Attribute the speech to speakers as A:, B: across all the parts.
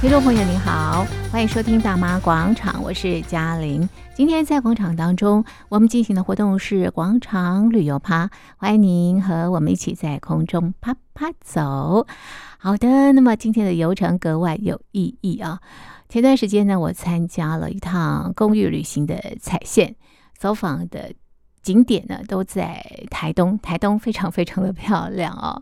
A: 听众朋友您好，欢迎收听大妈广场，我是嘉玲。今天在广场当中，我们进行的活动是广场旅游趴，欢迎您和我们一起在空中趴趴走。好的，那么今天的游程格外有意义啊！前段时间呢，我参加了一趟公寓旅行的踩线，走访的景点呢都在台东，台东非常非常的漂亮哦。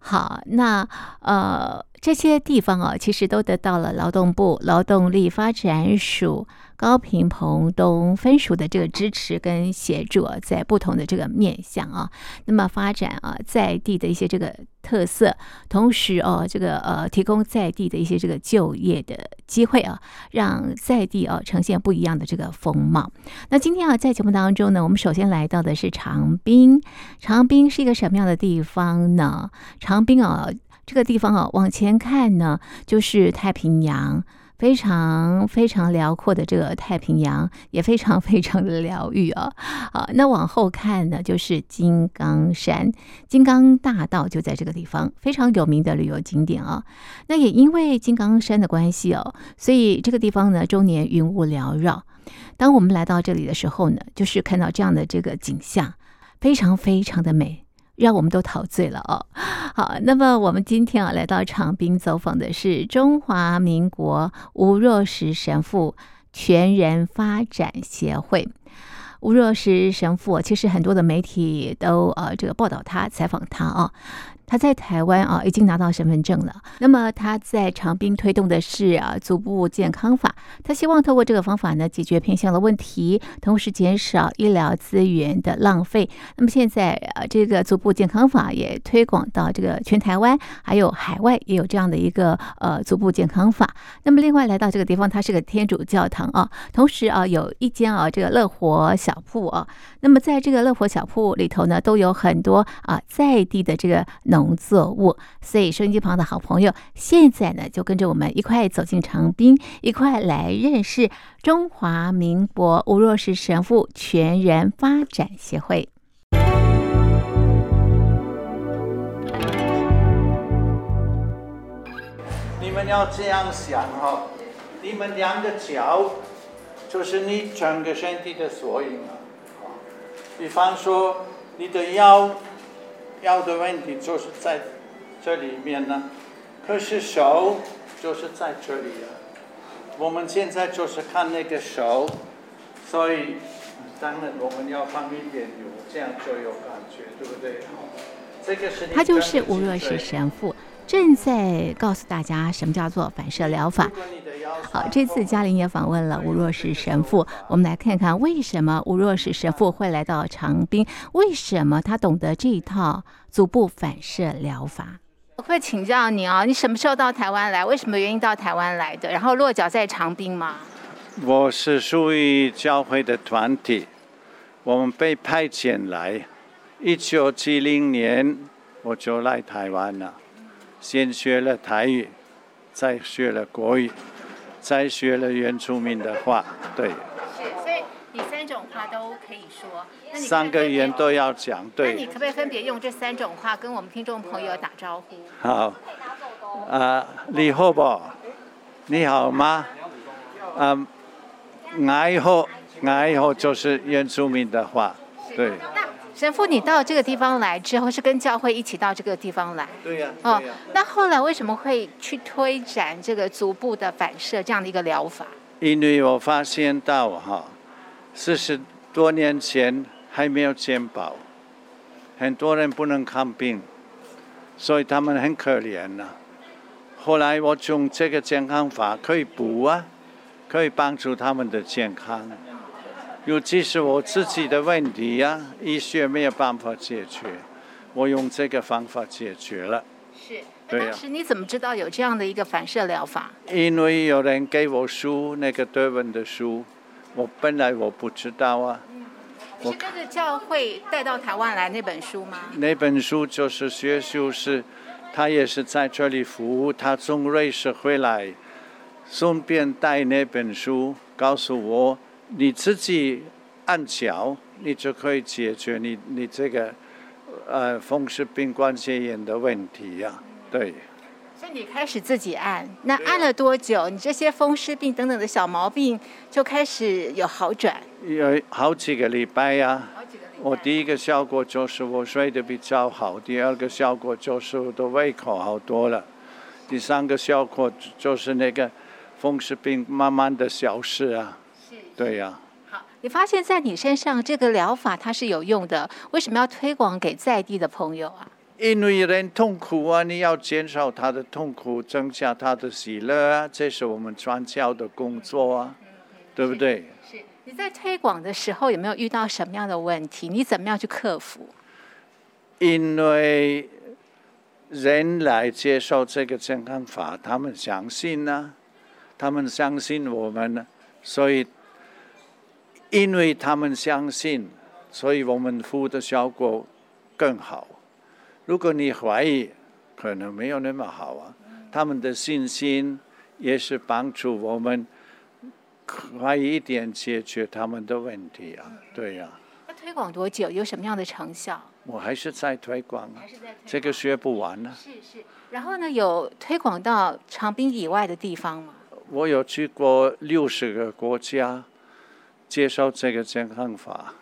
A: 好，那呃。这些地方啊，其实都得到了劳动部劳动力发展署高平澎东分署的这个支持跟协助啊，在不同的这个面向啊，那么发展啊在地的一些这个特色，同时哦、这个呃提供在地的一些这个就业的机会啊，让在地啊呈现不一样的这个风貌。那今天啊，在节目当中呢，我们首先来到的是长滨，长滨是一个什么样的地方呢？长滨啊。这个地方啊，往前看呢，就是太平洋，非常非常辽阔的这个太平洋，也非常非常的疗愈啊。啊，那往后看呢，就是金刚山，金刚大道就在这个地方，非常有名的旅游景点啊。那也因为金刚山的关系哦，所以这个地方呢，终年云雾缭绕。当我们来到这里的时候呢，就是看到这样的这个景象，非常非常的美。让我们都陶醉了哦。好，那么我们今天啊来到长滨走访的是中华民国吴若石神父全人发展协会。吴若石神父其实很多的媒体都呃这个报道他采访他啊。他在台湾啊，已经拿到身份证了。那么他在长滨推动的是啊，足部健康法。他希望透过这个方法呢，解决偏乡的问题，同时减少医疗资源的浪费。那么现在啊，这个足部健康法也推广到这个全台湾，还有海外也有这样的一个呃足部健康法。那么另外来到这个地方，它是个天主教堂啊，同时啊有一间啊这个乐活小铺啊。那么在这个乐活小铺里头呢，都有很多啊在地的这个农。农作物，所以收音机旁的好朋友，现在呢就跟着我们一块走进长滨，一块来认识中华民国吴若石神父全人发展协会。
B: 你们要这样想哈，你们两个脚就是你整个身体的缩影啊。比方说你的腰。腰的问题就是在这里面呢，可是手就是在这里啊。我们现在就是看那个手，所以当然我们要放一点油，这样就有感觉，对不对？这个是
A: 他就是吴若石神父，正在告诉大家什么叫做反射疗法。好，这次嘉玲也访问了吴若石神父，我们来看看为什么吴若石神父会来到长滨，为什么他懂得这一套足部反射疗法。
C: 我会请教你哦，你什么时候到台湾来？为什么原因到台湾来的？然后落脚在长滨吗？
B: 我是属于教会的团体，我们被派遣来，一九七零年我就来台湾了，先学了台语，再学了国语。再学了原住民的话，对。
C: 是，所以你三种话都可以说。那你
B: 三个语言都要讲，对。
C: 那你可不可以分别用这三种话跟我们听众朋友打招呼？
B: 好。啊，你好不？你好吗？嗯，爱好，爱好就是原住民的话，对。
C: 神父，你到这个地方来之后，是跟教会一起到这个地方来？
B: 对呀、啊。哦，
C: 那后来为什么会去推展这个足部的反射这样的一个疗法？
B: 因为我发现到哈，四十多年前还没有健保，很多人不能看病，所以他们很可怜呐、啊。后来我用这个健康法可以补啊，可以帮助他们的健康。尤其是我自己的问题呀、啊，医学没有办法解决，我用这个方法解决了。
C: 是，对呀、啊。当时你怎么知道有这样的一个反射疗法？
B: 因为有人给我书，那个德文的书，我本来我不知道啊。
C: 嗯，是跟着教会带到台湾来那本书吗？
B: 那本书就是学修士，他也是在这里服务，他从瑞士回来，顺便带那本书告诉我。你自己按脚，你就可以解决你你这个呃风湿病关节炎的问题呀、啊，对。
A: 所以你开始自己按，那按了多久？你这些风湿病等等的小毛病就开始有好转？
B: 有好几个礼拜呀、啊。好几个礼拜。我第一个效果就是我睡得比较好，第二个效果就是我的胃口好多了，第三个效果就是那个风湿病慢慢的消失啊。是。对呀、啊。
A: 好，你发现在你身上这个疗法它是有用的，为什么要推广给在地的朋友啊？
B: 因为人痛苦啊，你要减少他的痛苦，增加他的喜乐啊，这是我们传教的工作啊，对不对？
A: 是。你在推广的时候有没有遇到什么样的问题？你怎么样去克服？
B: 因为人来接受这个健康法，他们相信呢、啊，他们相信我们呢，所以因为他们相信，所以我们服务的效果更好。如果你怀疑，可能没有那么好啊。他们的信心也是帮助我们快一点解决他们的问题啊。对呀、啊。
A: 那推广多久？有什么样的成效？
B: 我还是在推广啊。这个学不完呢、啊。
A: 是是。然后呢，有推广到长滨以外的地方吗？
B: 我有去过六十个国家，接受这个健康法。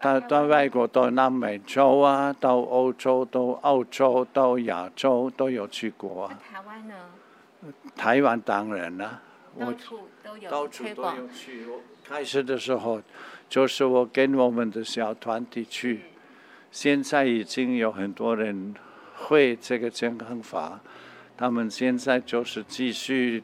B: 到到外国，到南美洲啊，到欧洲，到澳洲，到亚洲都有去过啊。
A: 台湾呢？
B: 台湾当然了，
A: 到处都有
B: 到处都有去。开始的时候，就是我跟我们的小团体去。现在已经有很多人会这个健康法，他们现在就是继续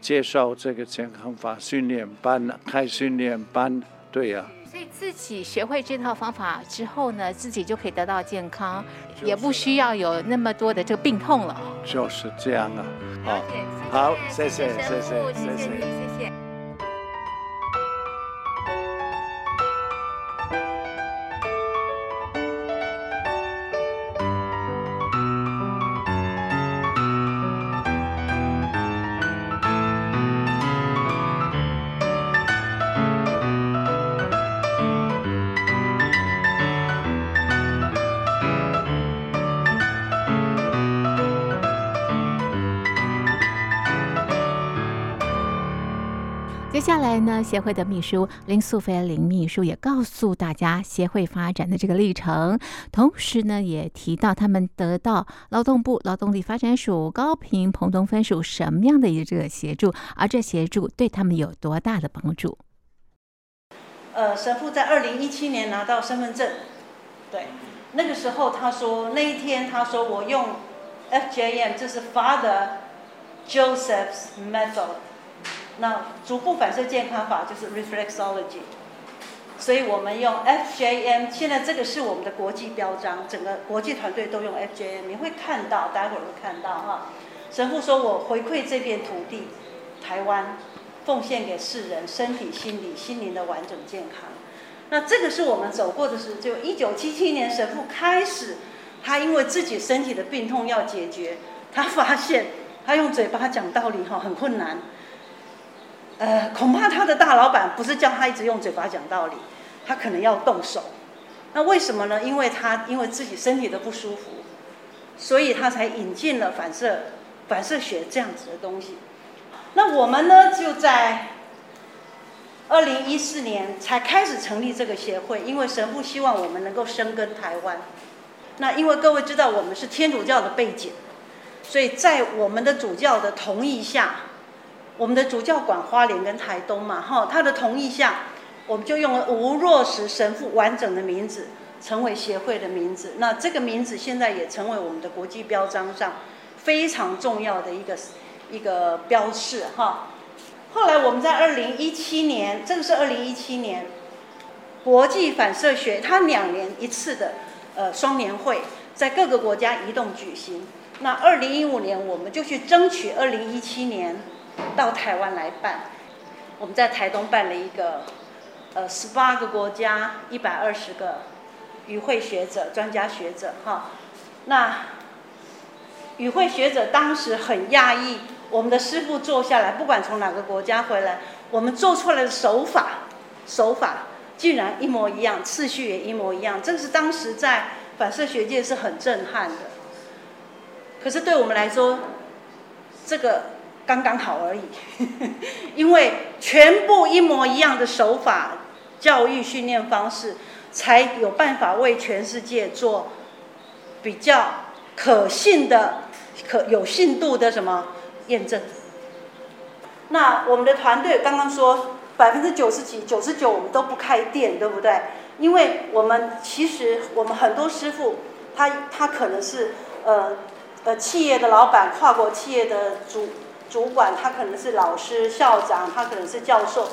B: 接受这个健康法训练班，开训练班，对呀、啊。
A: 所以自己学会这套方法之后呢，自己就可以得到健康，也不需要有那么多的这个病痛了。
B: 就是这样啊，好，好，谢谢，谢谢，谢谢，
D: 谢谢来呢，协会的秘书林素菲林秘书也告诉大家协会发展的这个历程，同时呢，也提到他们得到劳动部劳动力发展署高屏澎东分署什么样的一个这个协助，而这协助对他们有多大的帮助？
E: 呃，神父在二零一七年拿到身份证，对，那个时候他说那一天他说我用 FJM，这是 Father Joseph's Method。那足部反射健康法就是 reflexology，所以我们用 FJM，现在这个是我们的国际标章，整个国际团队都用 FJM，你会看到，待会儿会看到哈。神父说我回馈这片土地，台湾，奉献给世人，身体、心理、心灵的完整健康。那这个是我们走过的是，就一九七七年神父开始，他因为自己身体的病痛要解决，他发现他用嘴巴讲道理哈很困难。呃，恐怕他的大老板不是叫他一直用嘴巴讲道理，他可能要动手。那为什么呢？因为他因为自己身体的不舒服，所以他才引进了反射反射学这样子的东西。那我们呢，就在二零一四年才开始成立这个协会，因为神父希望我们能够深耕台湾。那因为各位知道我们是天主教的背景，所以在我们的主教的同意下。我们的主教管花莲跟台东嘛，哈，他的同意下，我们就用了吴若石神父完整的名字，成为协会的名字。那这个名字现在也成为我们的国际标章上非常重要的一个一个标志，哈。后来我们在二零一七年，这个是二零一七年，国际反射学它两年一次的呃双年会，在各个国家移动举行。那二零一五年，我们就去争取二零一七年。到台湾来办，我们在台东办了一个，呃，十八个国家，一百二十个与会学者、专家学者，哈。那与会学者当时很讶异，我们的师傅坐下来，不管从哪个国家回来，我们做出来的手法，手法竟然一模一样，次序也一模一样，这是当时在反射学界是很震撼的。可是对我们来说，这个刚刚好而已，因为全部一模一样的手法、教育训练方式，才有办法为全世界做比较可信的、可有信度的什么验证。那我们的团队刚刚说百分之九十几、九十九，我们都不开店，对不对？因为我们其实我们很多师傅，他他可能是呃呃企业的老板、跨国企业的主主管，他可能是老师、校长，他可能是教授，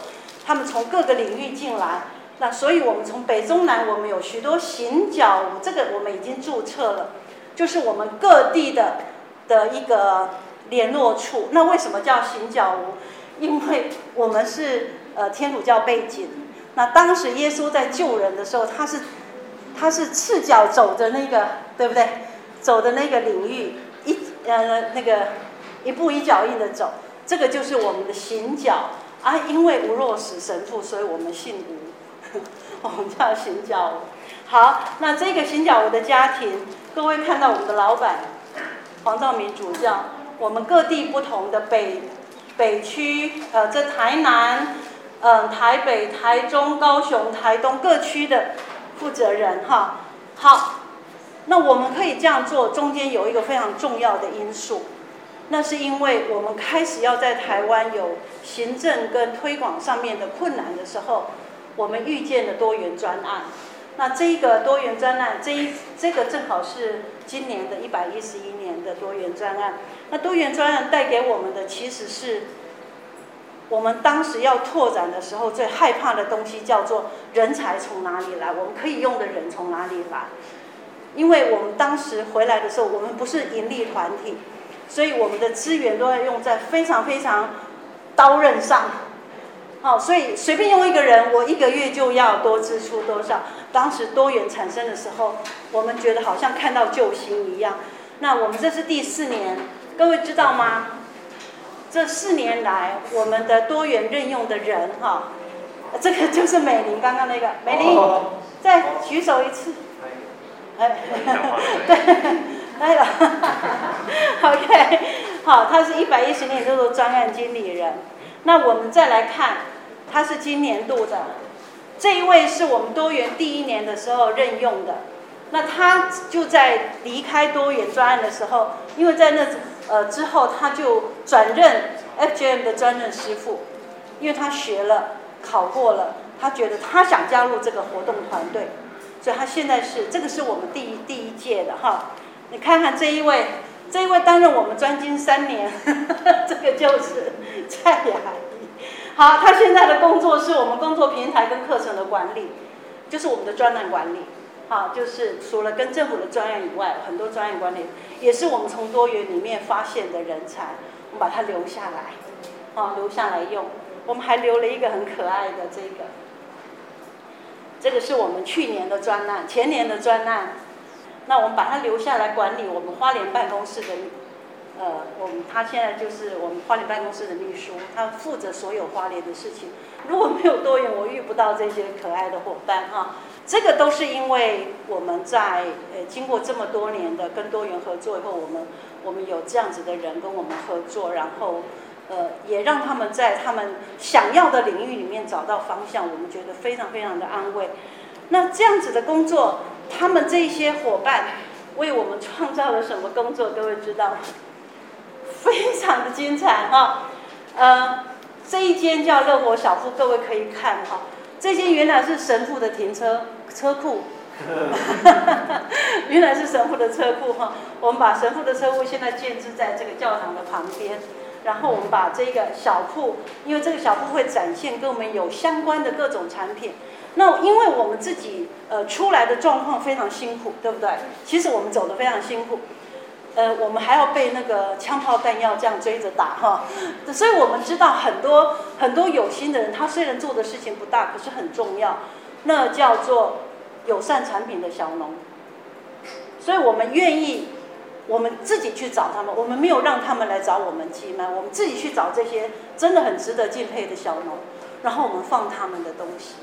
E: 他们从各个领域进来。那所以我们从北中南，我们有许多行脚，这个我们已经注册了，就是我们各地的的一个联络处。那为什么叫行脚屋？因为我们是呃天主教背景。那当时耶稣在救人的时候，他是他是赤脚走的那个，对不对？走的那个领域，一呃那个一步一脚印的走，这个就是我们的行脚啊。因为吴若石神父，所以我们姓吴，我们叫行脚。好，那这个行脚吴的家庭，各位看到我们的老板黄兆明主教，我们各地不同的北北区，呃，在台南。嗯，台北、台中、高雄、台东各区的负责人哈，好，那我们可以这样做，中间有一个非常重要的因素，那是因为我们开始要在台湾有行政跟推广上面的困难的时候，我们遇见了多元专案。那这一个多元专案，这一这个正好是今年的一百一十一年的多元专案。那多元专案带给我们的其实是。我们当时要拓展的时候，最害怕的东西叫做人才从哪里来？我们可以用的人从哪里来？因为我们当时回来的时候，我们不是盈利团体，所以我们的资源都要用在非常非常刀刃上。好，所以随便用一个人，我一个月就要多支出多少。当时多元产生的时候，我们觉得好像看到救星一样。那我们这是第四年，各位知道吗？这四年来，我们的多元任用的人哈，这个就是美玲刚刚那个美玲，再举手一次，哎，对，来了，OK，好，他是一百一十年叫做专案经理人。那我们再来看，他是今年度的，这一位是我们多元第一年的时候任用的，那他就在离开多元专案的时候，因为在那。呃，之后他就转任 FJM 的专任师傅，因为他学了，考过了，他觉得他想加入这个活动团队，所以他现在是这个是我们第一第一届的哈。你看看这一位，这一位担任我们专精三年，这个就是蔡雅仪。好，他现在的工作是我们工作平台跟课程的管理，就是我们的专案管理。好，就是除了跟政府的专案以外，很多专案管理也是我们从多元里面发现的人才，我们把它留下来，啊，留下来用。我们还留了一个很可爱的这个，这个是我们去年的专案，前年的专案。那我们把他留下来管理我们花莲办公室的，呃，我们他现在就是我们花莲办公室的秘书，他负责所有花莲的事情。如果没有多元，我遇不到这些可爱的伙伴哈。这个都是因为我们在呃经过这么多年的跟多元合作以后，我们我们有这样子的人跟我们合作，然后呃也让他们在他们想要的领域里面找到方向，我们觉得非常非常的安慰。那这样子的工作，他们这些伙伴为我们创造了什么工作？各位知道吗？非常的精彩哈。呃，这一间叫乐活小铺，各位可以看哈。这间原来是神父的停车。车库，原来是神父的车库哈。我们把神父的车库现在建置在这个教堂的旁边，然后我们把这个小铺，因为这个小铺会展现跟我们有相关的各种产品。那因为我们自己呃出来的状况非常辛苦，对不对？其实我们走得非常辛苦，呃，我们还要被那个枪炮弹药这样追着打哈。所以我们知道很多很多有心的人，他虽然做的事情不大，可是很重要。那叫做友善产品的小农，所以我们愿意，我们自己去找他们，我们没有让他们来找我们寄卖，我们自己去找这些真的很值得敬佩的小农，然后我们放他们的东西，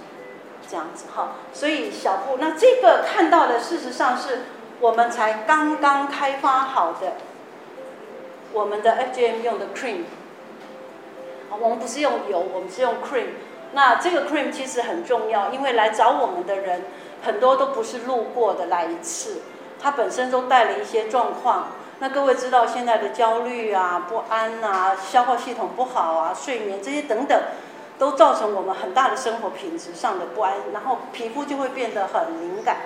E: 这样子哈。所以小布，那这个看到的事实上是我们才刚刚开发好的，我们的 FGM 用的 cream，我们不是用油，我们是用 cream。那这个 cream 其实很重要，因为来找我们的人很多都不是路过的来一次，它本身都带了一些状况。那各位知道现在的焦虑啊、不安啊、消化系统不好啊、睡眠这些等等，都造成我们很大的生活品质上的不安，然后皮肤就会变得很敏感。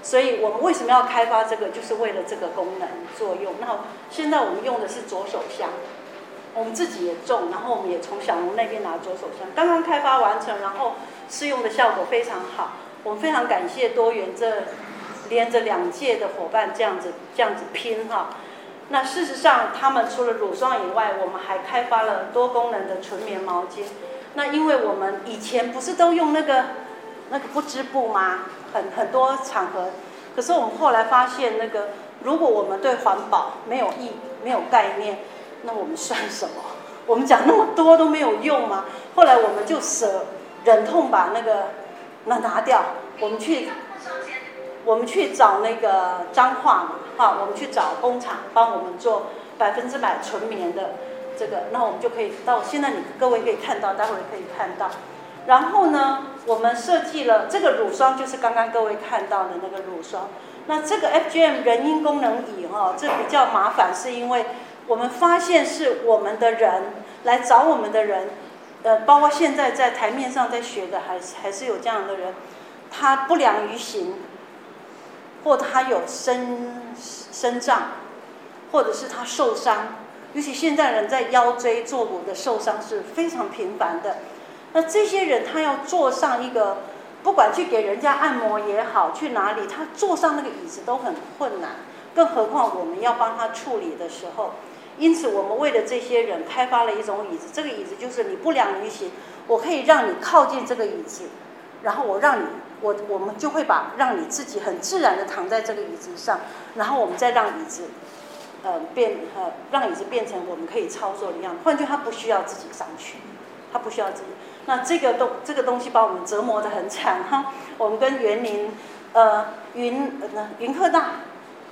E: 所以我们为什么要开发这个，就是为了这个功能作用。那现在我们用的是左手香，我们自己也种，然后我们也从小农那边拿左手香，刚刚开发完成，然后试用的效果非常好。我们非常感谢多元这连着两届的伙伴这样子这样子拼哈。那事实上，他们除了乳霜以外，我们还开发了多功能的纯棉毛巾。那因为我们以前不是都用那个那个不织布吗？很很多场合，可是我们后来发现，那个如果我们对环保没有意没有概念，那我们算什么？我们讲那么多都没有用吗？后来我们就舍忍痛把那个那拿掉，我们去。我们去找那个彰化嘛，哈，我们去找工厂帮我们做百分之百纯棉的这个，那我们就可以到现在你各位可以看到，待会可以看到。然后呢，我们设计了这个乳霜，就是刚刚各位看到的那个乳霜。那这个 FGM 人因功能椅哈，这比较麻烦，是因为我们发现是我们的人来找我们的人，呃，包括现在在台面上在学的，还还是有这样的人，他不良于行。或他有身身障，或者是他受伤，尤其现在人在腰椎坐骨的受伤是非常频繁的。那这些人他要坐上一个，不管去给人家按摩也好，去哪里，他坐上那个椅子都很困难，更何况我们要帮他处理的时候。因此，我们为了这些人开发了一种椅子，这个椅子就是你不良于行，我可以让你靠近这个椅子，然后我让你。我我们就会把让你自己很自然的躺在这个椅子上，然后我们再让椅子，呃变呃让椅子变成我们可以操作的样子。换句话，他不需要自己上去，他不需要自己。那这个东这个东西把我们折磨得很惨哈。我们跟园林呃云呃云科大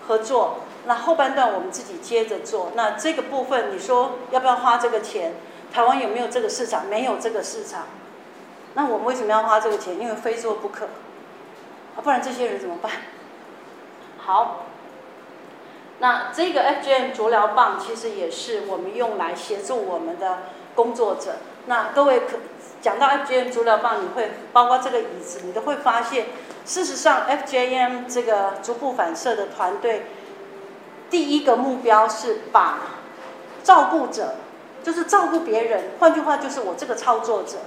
E: 合作，那后半段我们自己接着做。那这个部分你说要不要花这个钱？台湾有没有这个市场？没有这个市场。那我们为什么要花这个钱？因为非做不可，啊，不然这些人怎么办？好，那这个 FGM 足疗棒其实也是我们用来协助我们的工作者。那各位可讲到 FGM 足疗棒，你会包括这个椅子，你都会发现，事实上 FGM 这个足部反射的团队，第一个目标是把照顾者，就是照顾别人，换句话就是我这个操作者。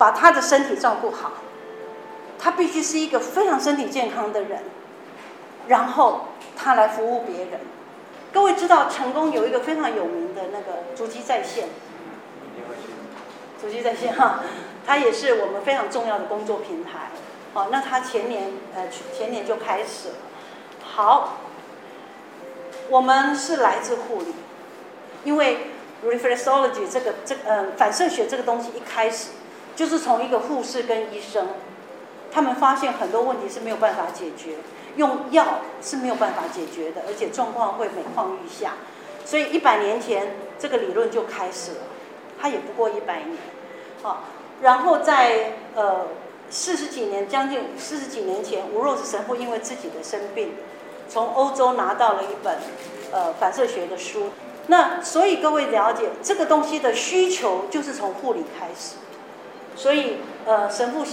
E: 把他的身体照顾好，他必须是一个非常身体健康的人，然后他来服务别人。各位知道成功有一个非常有名的那个足迹在线，足迹在线哈，它也是我们非常重要的工作平台。好，那他前年呃前年就开始了。好，我们是来自护理，因为 reflexology 这个这呃反射学这个东西一开始。就是从一个护士跟医生，他们发现很多问题是没有办法解决，用药是没有办法解决的，而且状况会每况愈下。所以一百年前这个理论就开始了，它也不过一百年，好，然后在呃四十几年，将近四十几年前，吴若斯神父因为自己的生病，从欧洲拿到了一本呃反射学的书。那所以各位了解这个东西的需求，就是从护理开始。所以，呃，神父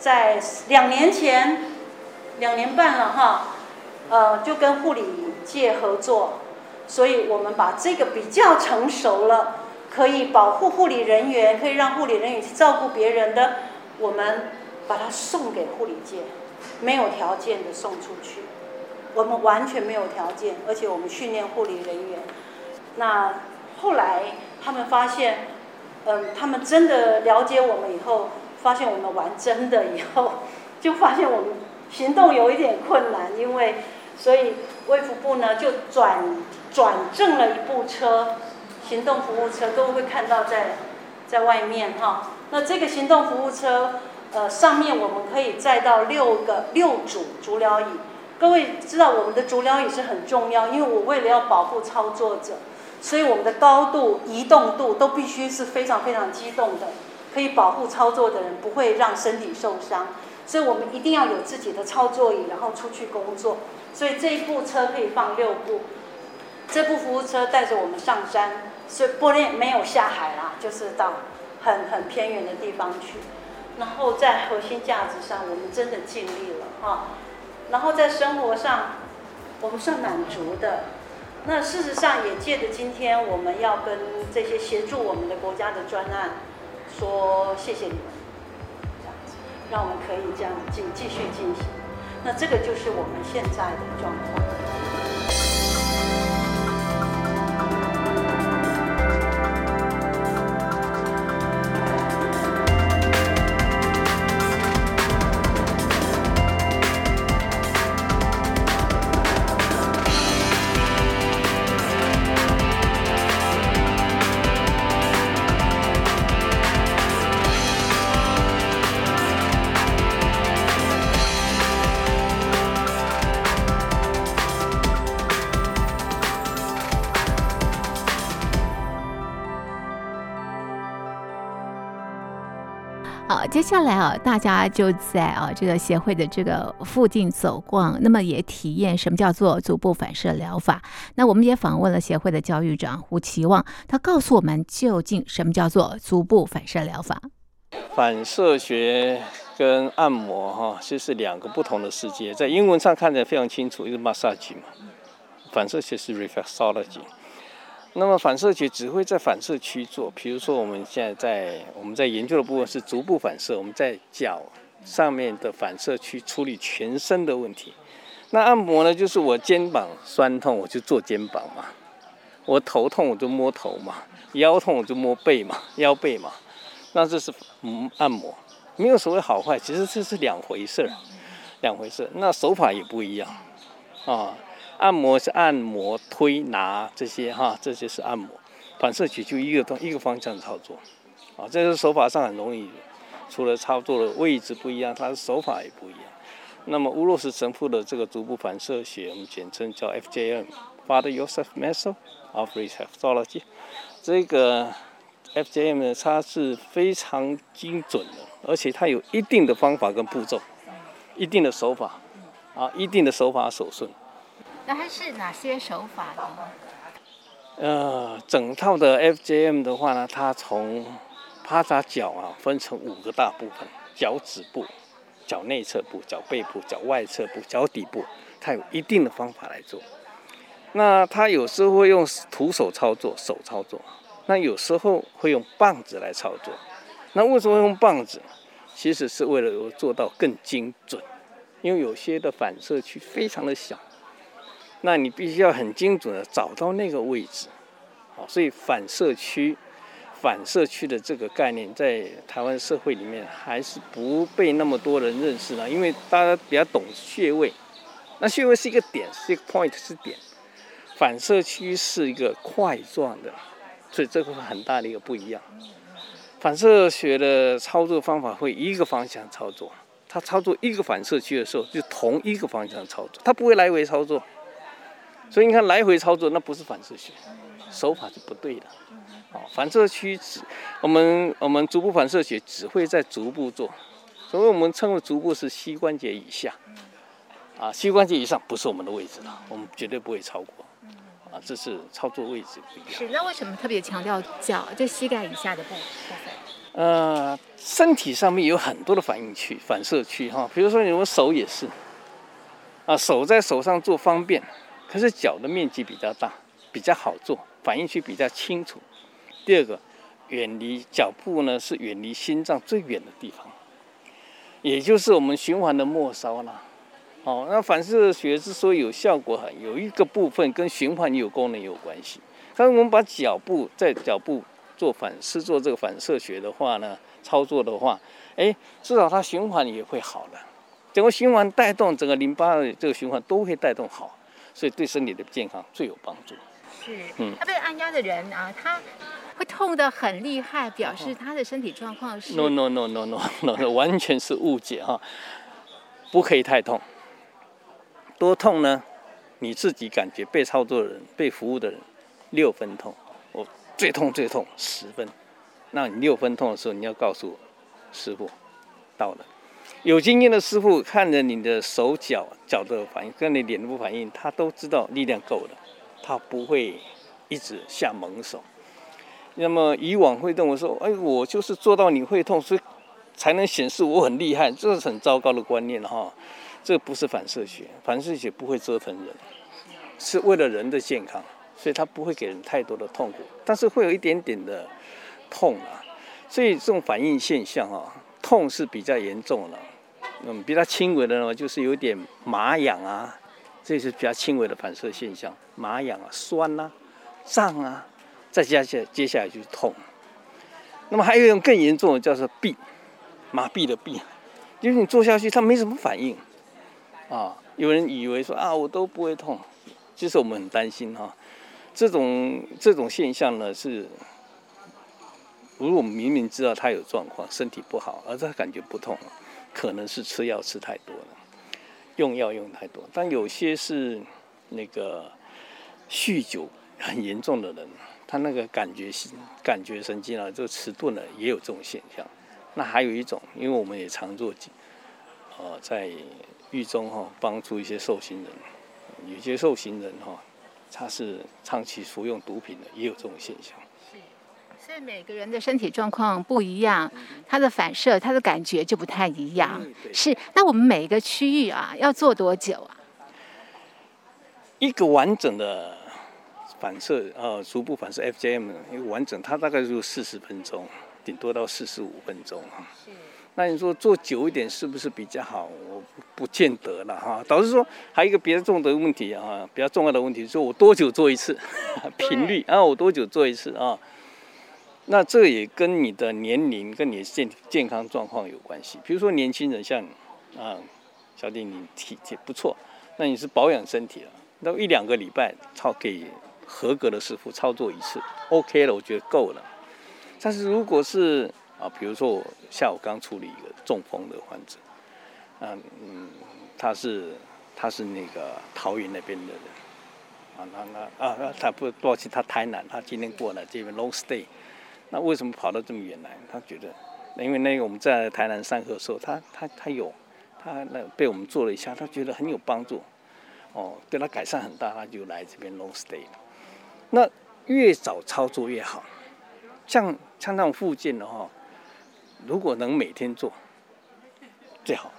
E: 在两年前，两年半了哈，呃，就跟护理界合作，所以我们把这个比较成熟了，可以保护护理人员，可以让护理人员去照顾别人的，我们把它送给护理界，没有条件的送出去，我们完全没有条件，而且我们训练护理人员，那后来他们发现。嗯，他们真的了解我们以后，发现我们玩真的以后，就发现我们行动有一点困难，因为所以卫福部呢就转转正了一部车，行动服务车，各位会看到在在外面哈。那这个行动服务车，呃，上面我们可以载到六个六组足疗椅。各位知道我们的足疗椅是很重要，因为我为了要保护操作者。所以我们的高度、移动度都必须是非常非常机动的，可以保护操作的人不会让身体受伤。所以我们一定要有自己的操作椅，然后出去工作。所以这一部车可以放六部，这部服务车带着我们上山，所以不能没有下海啦，就是到很很偏远的地方去。然后在核心价值上，我们真的尽力了哈。然后在生活上，我们算满足的。那事实上也借着今天，我们要跟这些协助我们的国家的专案说谢谢你们，这样子，让我们可以这样继继续进行。那这个就是我们现在的状况。
A: 接下来啊，大家就在啊这个协会的这个附近走逛，那么也体验什么叫做足部反射疗法。那我们也访问了协会的教育长胡奇旺，他告诉我们究竟什么叫做足部反射疗法。
B: 反射学跟按摩哈，其实是两个不同的世界，在英文上看起来非常清楚，一个 massage 嘛，反射学是 reflexology。那么反射区只会在反射区做，比如说我们现在在我们在研究的部分是足部反射，我们在脚上面的反射区处理全身的问题。那按摩呢，就是我肩膀酸痛我就做肩膀嘛，我头痛我就摸头嘛，腰痛我就摸背嘛，腰背嘛。那这是嗯按摩，没有所谓好坏，其实这是两回事儿，两回事。那手法也不一样啊。按摩是按摩、推拿这些哈，这些是按摩。反射区就一个东一个方向操作，啊，这个手法上很容易，除了操作的位置不一样，它的手法也不一样。那么吴若石神父的这个足部反射学，我们简称叫 FJM，Father Joseph Method of Reflexology。这个 FJM 呢，它是非常精准的，而且它有一定的方法跟步骤，一定的手法，啊，一定的手法手顺。
C: 那它是哪些手法呢？
B: 呃，整套的 FJM 的话呢，它从趴扎脚啊，分成五个大部分：脚趾部、脚内侧部、脚背部、脚外侧部、脚底部，它有一定的方法来做。那它有时候会用徒手操作，手操作；那有时候会用棒子来操作。那为什么用棒子？其实是为了做到更精准，因为有些的反射区非常的小。那你必须要很精准的找到那个位置，好，所以反射区、反射区的这个概念在台湾社会里面还是不被那么多人认识呢，因为大家比较懂穴位，那穴位是一个点，是一个 point 是点，反射区是一个块状的，所以这个会很大的一个不一样。反射学的操作方法会一个方向操作，它操作一个反射区的时候就同一个方向操作，它不会来回操作。所以你看，来回操作那不是反射区，手法是不对的。好，反射区只我们我们足部反射学只会在足部做，所以我们称为足部是膝关节以下，啊，膝关节以上不是我们的位置了，我们绝对不会超过。啊，这是操作位置不一样。
C: 是，那为什么特别强调脚就膝盖以下的部部分？
B: 呃，身体上面有很多的反应区、反射区哈，比如说你们手也是，啊，手在手上做方便。可是脚的面积比较大，比较好做，反应区比较清楚。第二个，远离脚部呢是远离心脏最远的地方，也就是我们循环的末梢啦。哦，那反射学之所以有效果，有一个部分跟循环有功能有关系。但是我们把脚部在脚部做反是做这个反射学的话呢，操作的话，哎，至少它循环也会好的，整个循环带动整个淋巴的这个循环都会带动好。所以对身体的健康最有帮助。
C: 是，嗯，他被按压的人啊，他会痛得很厉害，表示他的身体状况是。
B: No no no no no no，完全是误解哈，不可以太痛。多痛呢？你自己感觉被操作的人、被服务的人六分痛，我最痛最痛十分。那你六分痛的时候，你要告诉我师傅到了。有经验的师傅看着你的手脚脚的反应，跟你脸部反应，他都知道力量够了，他不会一直下猛手。那么以往会动，我说，哎，我就是做到你会痛，所以才能显示我很厉害，这是很糟糕的观念哈。这不是反射学，反射学不会折腾人，是为了人的健康，所以他不会给人太多的痛苦，但是会有一点点的痛啊。所以这种反应现象啊，痛是比较严重的。嗯，比较轻微的呢，就是有点麻痒啊，这是比较轻微的反射现象，麻痒啊、酸啊、胀啊，再加下接下来就是痛。那么还有一种更严重的，叫做痹，麻痹的痹，就是你坐下去它没什么反应啊。有人以为说啊，我都不会痛，其实我们很担心哈、这种这种现象呢是，如果我们明明知道他有状况，身体不好，而他感觉不痛。可能是吃药吃太多了，用药用太多，但有些是那个酗酒很严重的人，他那个感觉感觉神经啊就迟钝了，也有这种现象。那还有一种，因为我们也常做，呃，在狱中哈帮助一些受刑人，有些受刑人哈他是长期服用毒品的，也有这种现象。
C: 所以每个人的身体状况不一样，他的反射、他的感觉就不太一样。是，那我们每一个区域啊，要做多久啊？
B: 一个完整的反射，呃，逐步反射 FJM，一个完整，它大概就四十分钟，顶多到四十五分钟啊。是。那你说做久一点是不是比较好？我不见得了哈。导致说还有一个比较重的问题啊，比较重要的问题，就是我多久做一次？频率啊，我多久做一次啊？那这也跟你的年龄、跟你的健健康状况有关系。比如说年轻人，像啊，小弟你体体不错，那你是保养身体了，那一两个礼拜操给合格的师傅操作一次，OK 了，我觉得够了。但是如果是啊，比如说我下午刚处理一个中风的患者，嗯嗯，他是他是那个桃园那边的人，啊那那啊他不抱歉，他台南，他今天过来这边 long stay。那为什么跑到这么远来？他觉得，因为那个我们在台南上课的时候，他他他有，他那被我们做了一下，他觉得很有帮助，哦，对他改善很大，他就来这边 long stay 了。那越早操作越好，像像那种附件的话，如果能每天做，最好。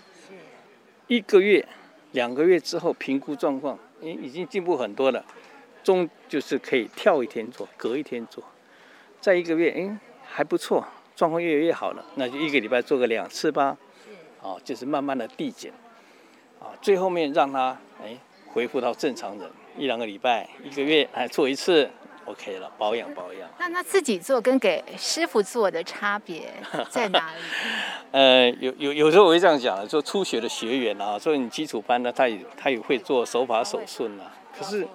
B: 一个月、两个月之后评估状况，已已经进步很多了，中就是可以跳一天做，隔一天做。再一个月，哎，还不错，状况越来越好了，那就一个礼拜做个两次吧，哦，就是慢慢的递减，啊，最后面让他哎恢复到正常人，一两个礼拜、一个月哎做一次，OK 了，保养保养。
C: 那他自己做跟给师傅做的差别 在哪里？
B: 呃，有有有时候我会这样讲，说初学的学员啊，所以你基础班呢，他也他也会做手法手顺啊，可是。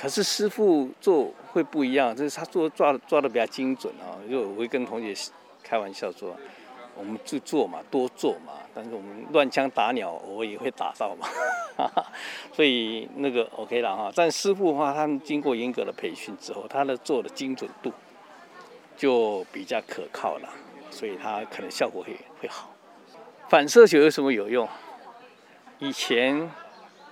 B: 可是师傅做会不一样，就是他做抓抓的比较精准啊。就我会跟同学开玩笑说，我们就做嘛，多做嘛。但是我们乱枪打鸟，我也会打到嘛。所以那个 OK 了哈。但师傅的话，他们经过严格的培训之后，他的做的精准度就比较可靠了，所以他可能效果会会好。反射球有什么有用？以前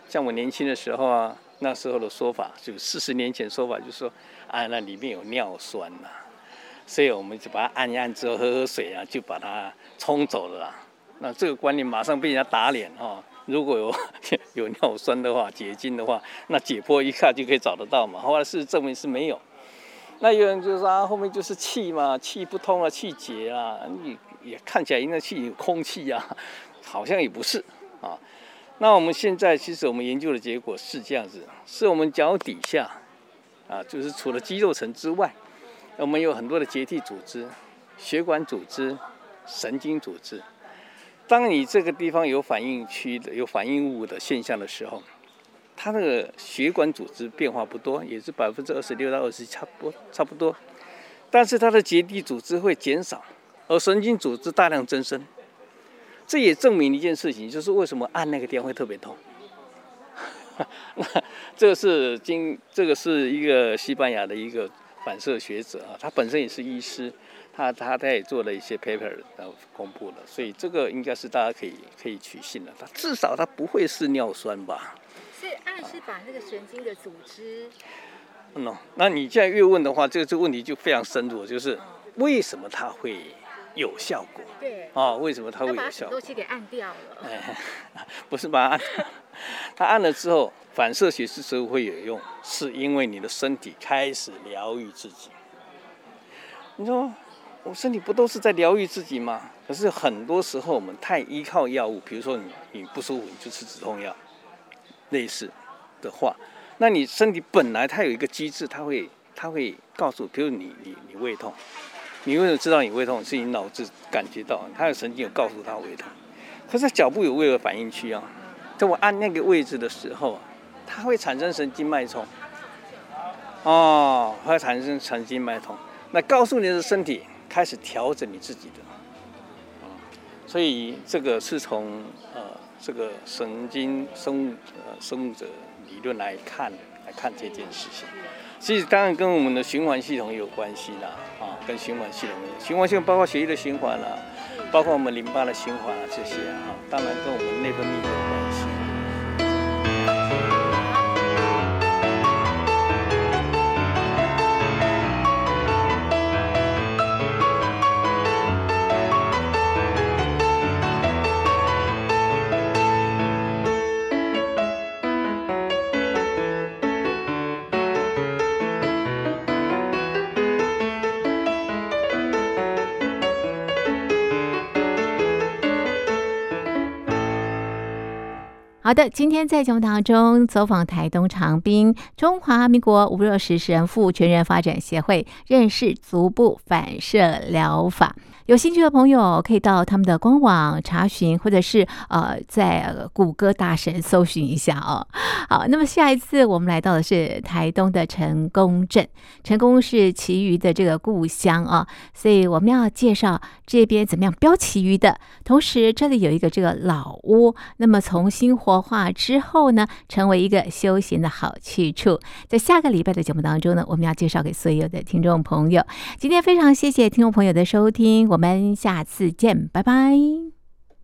B: 像我年轻的时候啊。那时候的说法，就四十年前说法，就是说，啊，那里面有尿酸呐，所以我们就把它按一按之后，喝喝水啊，就把它冲走了啦。那这个观念马上被人家打脸哈。如果有 有尿酸的话，结晶的话，那解剖一看就可以找得到嘛。后来事实证明是没有。那有人就说啊，后面就是气嘛，气不通啊，气结啊，你也看起来应该气有空气啊，好像也不是啊。那我们现在其实我们研究的结果是这样子，是我们脚底下，啊，就是除了肌肉层之外，我们有很多的结缔组织、血管组织、神经组织。当你这个地方有反应区的、有反应物的现象的时候，它那个血管组织变化不多，也是百分之二十六到二十差不多，差不多。但是它的结缔组织会减少，而神经组织大量增生。这也证明一件事情，就是为什么按那个地方会特别痛。那这个是经，这个是一个西班牙的一个反射学者啊，他本身也是医师，他他他也做了一些 paper 然后公布了，所以这个应该是大家可以可以取信的，他至少他不会是尿酸吧？
C: 是暗示把那个神经的组织。
B: 嗯，那你现在越问的话，这个这个问题就非常深入，就是为什么他会有效果？
C: 对。
B: 啊，为什么它会有效果？
C: 把东西给按掉了。
B: 哎，不是把它按，它按了之后，反射学之所以会有用，是因为你的身体开始疗愈自己。你说我身体不都是在疗愈自己吗？可是很多时候我们太依靠药物，比如说你你不舒服，你就吃止痛药，类似的话。那你身体本来它有一个机制，它会它会告诉，比如你你你胃痛，你为什么知道你胃痛？是你脑子感觉到，他的神经有告诉他胃痛。可是脚部有胃的反应区啊，在我按那个位置的时候，它会产生神经脉冲，哦，会产生神经脉冲，那告诉你的身体开始调整你自己的，所以这个是从呃这个神经生物呃生物者。理论来看，来看这件事情，其实当然跟我们的循环系统有关系啦，啊，跟循环系统有循环系统包括血液的循环啊，包括我们淋巴的循环啊这些啊，当然跟我们内分泌
A: 好的，今天在节目当中走访台东长滨中华民国无肉食神父全人发展协会，认识足部反射疗法。有兴趣的朋友可以到他们的官网查询，或者是呃在谷歌大神搜寻一下哦。好，那么下一次我们来到的是台东的成功镇，成功是旗鱼的这个故乡啊，所以我们要介绍这边怎么样标旗鱼的。同时，这里有一个这个老屋，那么重新活化之后呢，成为一个休闲的好去处。在下个礼拜的节目当中呢，我们要介绍给所有的听众朋友。今天非常谢谢听众朋友的收听。我我们下次见，拜拜。